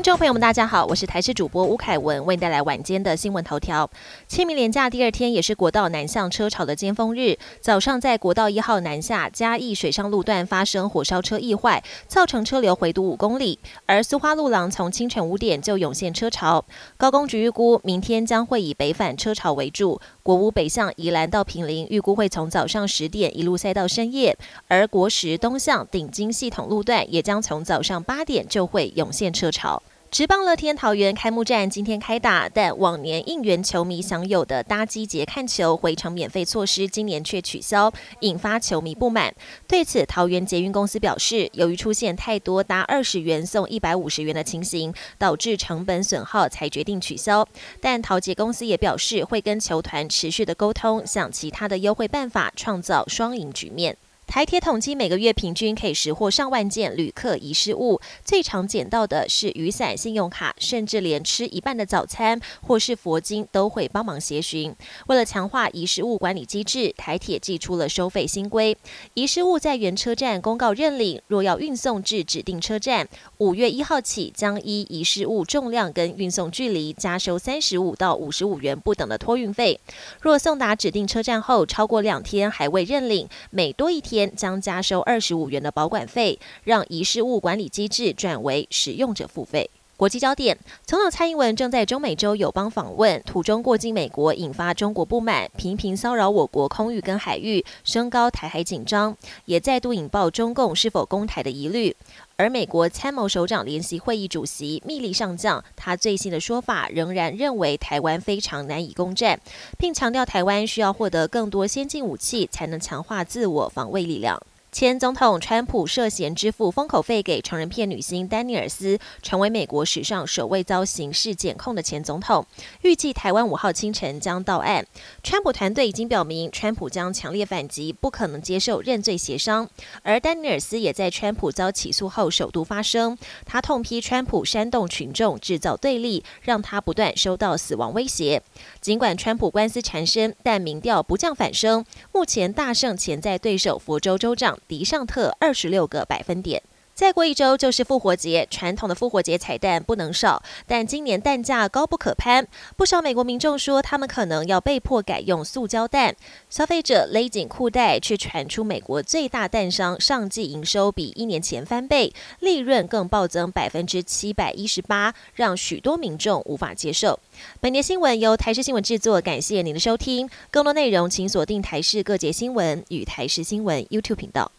听众朋友们，大家好，我是台视主播吴凯文，为您带来晚间的新闻头条。清明连假第二天，也是国道南向车潮的尖峰日。早上在国道一号南下嘉义水上路段发生火烧车意外，造成车流回堵五公里。而苏花路廊从清晨五点就涌现车潮。高工局预估，明天将会以北返车潮为主。国五北向宜兰到平林，预估会从早上十点一路塞到深夜。而国十东向顶金系统路段，也将从早上八点就会涌现车潮。直棒乐天桃园开幕战今天开打，但往年应援球迷享有的搭机节看球回程免费措施，今年却取消，引发球迷不满。对此，桃园捷运公司表示，由于出现太多搭二十元送一百五十元的情形，导致成本损耗，才决定取消。但桃捷公司也表示，会跟球团持续的沟通，想其他的优惠办法，创造双赢局面。台铁统计每个月平均可以识获上万件旅客遗失物，最常捡到的是雨伞、信用卡，甚至连吃一半的早餐或是佛经都会帮忙协寻。为了强化遗失物管理机制，台铁寄出了收费新规：遗失物在原车站公告认领，若要运送至指定车站，五月一号起将依遗失物重量跟运送距离加收三十五到五十五元不等的托运费。若送达指定车站后超过两天还未认领，每多一天。将加收二十五元的保管费，让遗失物管理机制转为使用者付费。国际焦点：总统蔡英文正在中美洲友邦访问，途中过境美国，引发中国不满，频频骚扰我国空域跟海域，升高台海紧张，也再度引爆中共是否攻台的疑虑。而美国参谋首长联席会议主席密利上将，他最新的说法仍然认为台湾非常难以攻占，并强调台湾需要获得更多先进武器，才能强化自我防卫力量。前总统川普涉嫌支付封口费给成人片女星丹尼尔斯，成为美国史上首位遭刑事检控的前总统。预计台湾五号清晨将到案。川普团队已经表明，川普将强烈反击，不可能接受认罪协商。而丹尼尔斯也在川普遭起诉后首度发声，他痛批川普煽动群众制造对立，让他不断收到死亡威胁。尽管川普官司缠身，但民调不降反升，目前大胜潜在对手佛州州长。迪尚特二十六个百分点。再过一周就是复活节，传统的复活节彩蛋不能少，但今年蛋价高不可攀，不少美国民众说他们可能要被迫改用塑胶蛋。消费者勒紧裤带，却传出美国最大蛋商上季营收比一年前翻倍，利润更暴增百分之七百一十八，让许多民众无法接受。本节新闻由台视新闻制作，感谢您的收听。更多内容请锁定台视各节新闻与台视新闻 YouTube 频道。